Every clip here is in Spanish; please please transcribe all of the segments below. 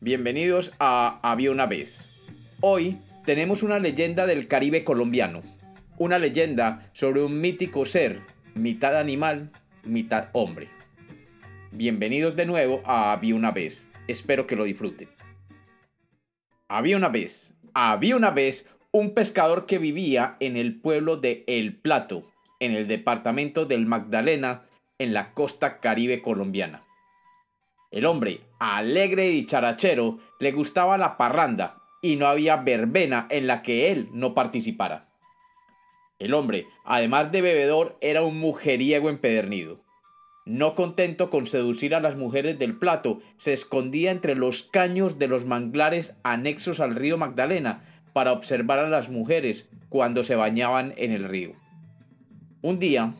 Bienvenidos a Había una vez. Hoy tenemos una leyenda del Caribe colombiano. Una leyenda sobre un mítico ser, mitad animal, mitad hombre. Bienvenidos de nuevo a Había una vez. Espero que lo disfruten. Había una vez, había una vez un pescador que vivía en el pueblo de El Plato, en el departamento del Magdalena, en la costa caribe colombiana. El hombre, alegre y dicharachero, le gustaba la parranda y no había verbena en la que él no participara. El hombre, además de bebedor, era un mujeriego empedernido. No contento con seducir a las mujeres del plato, se escondía entre los caños de los manglares anexos al río Magdalena para observar a las mujeres cuando se bañaban en el río. Un día,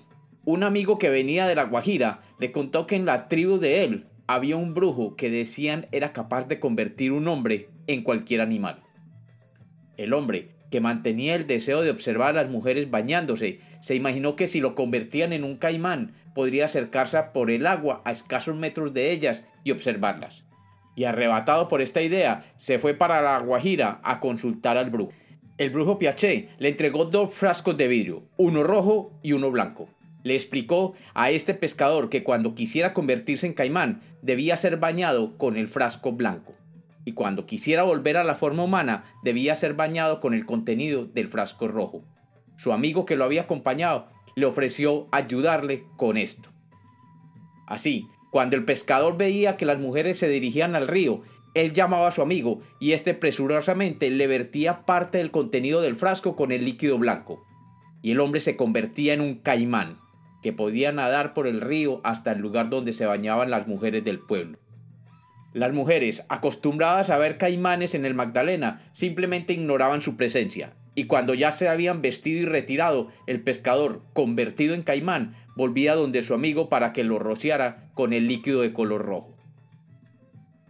un amigo que venía de la Guajira le contó que en la tribu de él había un brujo que decían era capaz de convertir un hombre en cualquier animal. El hombre, que mantenía el deseo de observar a las mujeres bañándose, se imaginó que si lo convertían en un caimán, podría acercarse por el agua a escasos metros de ellas y observarlas. Y arrebatado por esta idea, se fue para la Guajira a consultar al brujo. El brujo Piaché le entregó dos frascos de vidrio, uno rojo y uno blanco. Le explicó a este pescador que cuando quisiera convertirse en caimán debía ser bañado con el frasco blanco y cuando quisiera volver a la forma humana debía ser bañado con el contenido del frasco rojo. Su amigo que lo había acompañado le ofreció ayudarle con esto. Así, cuando el pescador veía que las mujeres se dirigían al río, él llamaba a su amigo y éste presurosamente le vertía parte del contenido del frasco con el líquido blanco. Y el hombre se convertía en un caimán, que podía nadar por el río hasta el lugar donde se bañaban las mujeres del pueblo. Las mujeres, acostumbradas a ver caimanes en el Magdalena, simplemente ignoraban su presencia, y cuando ya se habían vestido y retirado, el pescador, convertido en caimán, volvía donde su amigo para que lo rociara con el líquido de color rojo.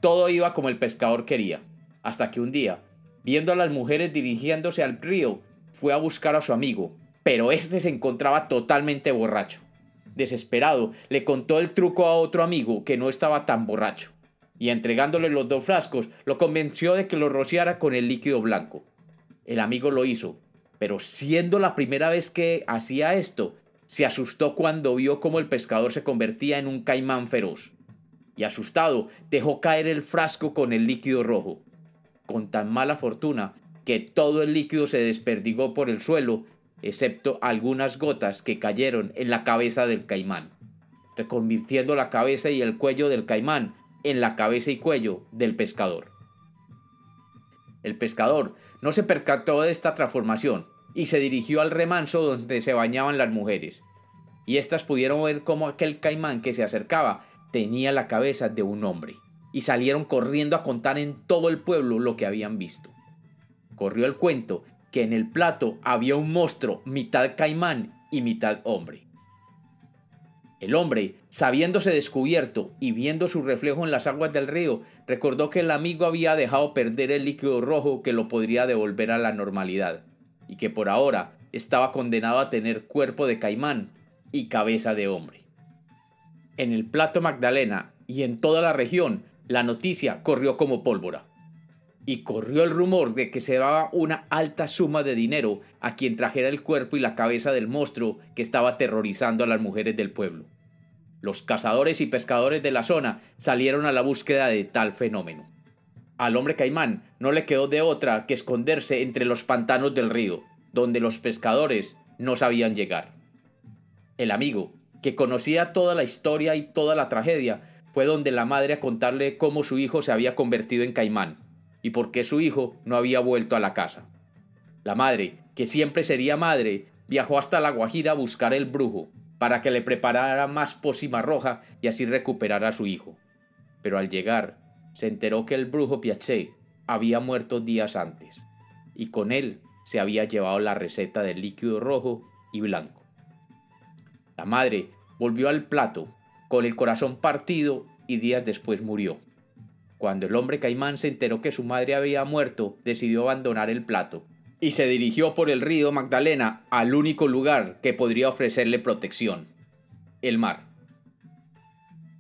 Todo iba como el pescador quería, hasta que un día, viendo a las mujeres dirigiéndose al río, fue a buscar a su amigo, pero este se encontraba totalmente borracho. Desesperado, le contó el truco a otro amigo que no estaba tan borracho, y entregándole los dos frascos, lo convenció de que lo rociara con el líquido blanco. El amigo lo hizo, pero siendo la primera vez que hacía esto, se asustó cuando vio cómo el pescador se convertía en un caimán feroz y asustado dejó caer el frasco con el líquido rojo, con tan mala fortuna que todo el líquido se desperdigó por el suelo, excepto algunas gotas que cayeron en la cabeza del caimán, reconvirtiendo la cabeza y el cuello del caimán en la cabeza y cuello del pescador. El pescador no se percató de esta transformación y se dirigió al remanso donde se bañaban las mujeres. Y éstas pudieron ver cómo aquel caimán que se acercaba tenía la cabeza de un hombre, y salieron corriendo a contar en todo el pueblo lo que habían visto. Corrió el cuento que en el plato había un monstruo mitad caimán y mitad hombre. El hombre, sabiéndose descubierto y viendo su reflejo en las aguas del río, recordó que el amigo había dejado perder el líquido rojo que lo podría devolver a la normalidad, y que por ahora estaba condenado a tener cuerpo de caimán y cabeza de hombre en el Plato Magdalena y en toda la región, la noticia corrió como pólvora. Y corrió el rumor de que se daba una alta suma de dinero a quien trajera el cuerpo y la cabeza del monstruo que estaba aterrorizando a las mujeres del pueblo. Los cazadores y pescadores de la zona salieron a la búsqueda de tal fenómeno. Al hombre caimán no le quedó de otra que esconderse entre los pantanos del río, donde los pescadores no sabían llegar. El amigo, que conocía toda la historia y toda la tragedia, fue donde la madre a contarle cómo su hijo se había convertido en caimán y por qué su hijo no había vuelto a la casa. La madre, que siempre sería madre, viajó hasta la Guajira a buscar el brujo para que le preparara más pócima roja y así recuperara a su hijo. Pero al llegar, se enteró que el brujo Piaché había muerto días antes, y con él se había llevado la receta del líquido rojo y blanco. La madre volvió al plato, con el corazón partido, y días después murió. Cuando el hombre caimán se enteró que su madre había muerto, decidió abandonar el plato y se dirigió por el río Magdalena al único lugar que podría ofrecerle protección, el mar.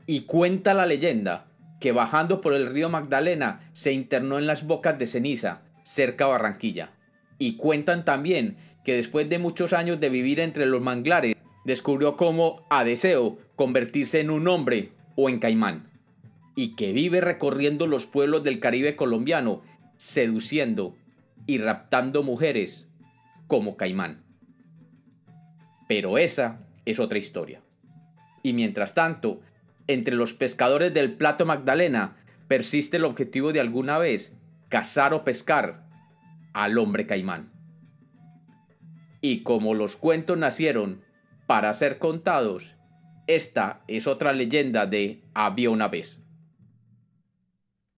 Y cuenta la leyenda que bajando por el río Magdalena se internó en las bocas de ceniza, cerca a Barranquilla. Y cuentan también que después de muchos años de vivir entre los manglares, descubrió cómo a deseo convertirse en un hombre o en caimán. Y que vive recorriendo los pueblos del Caribe colombiano, seduciendo y raptando mujeres como caimán. Pero esa es otra historia. Y mientras tanto, entre los pescadores del Plato Magdalena persiste el objetivo de alguna vez cazar o pescar al hombre caimán. Y como los cuentos nacieron para ser contados, esta es otra leyenda de Había una vez.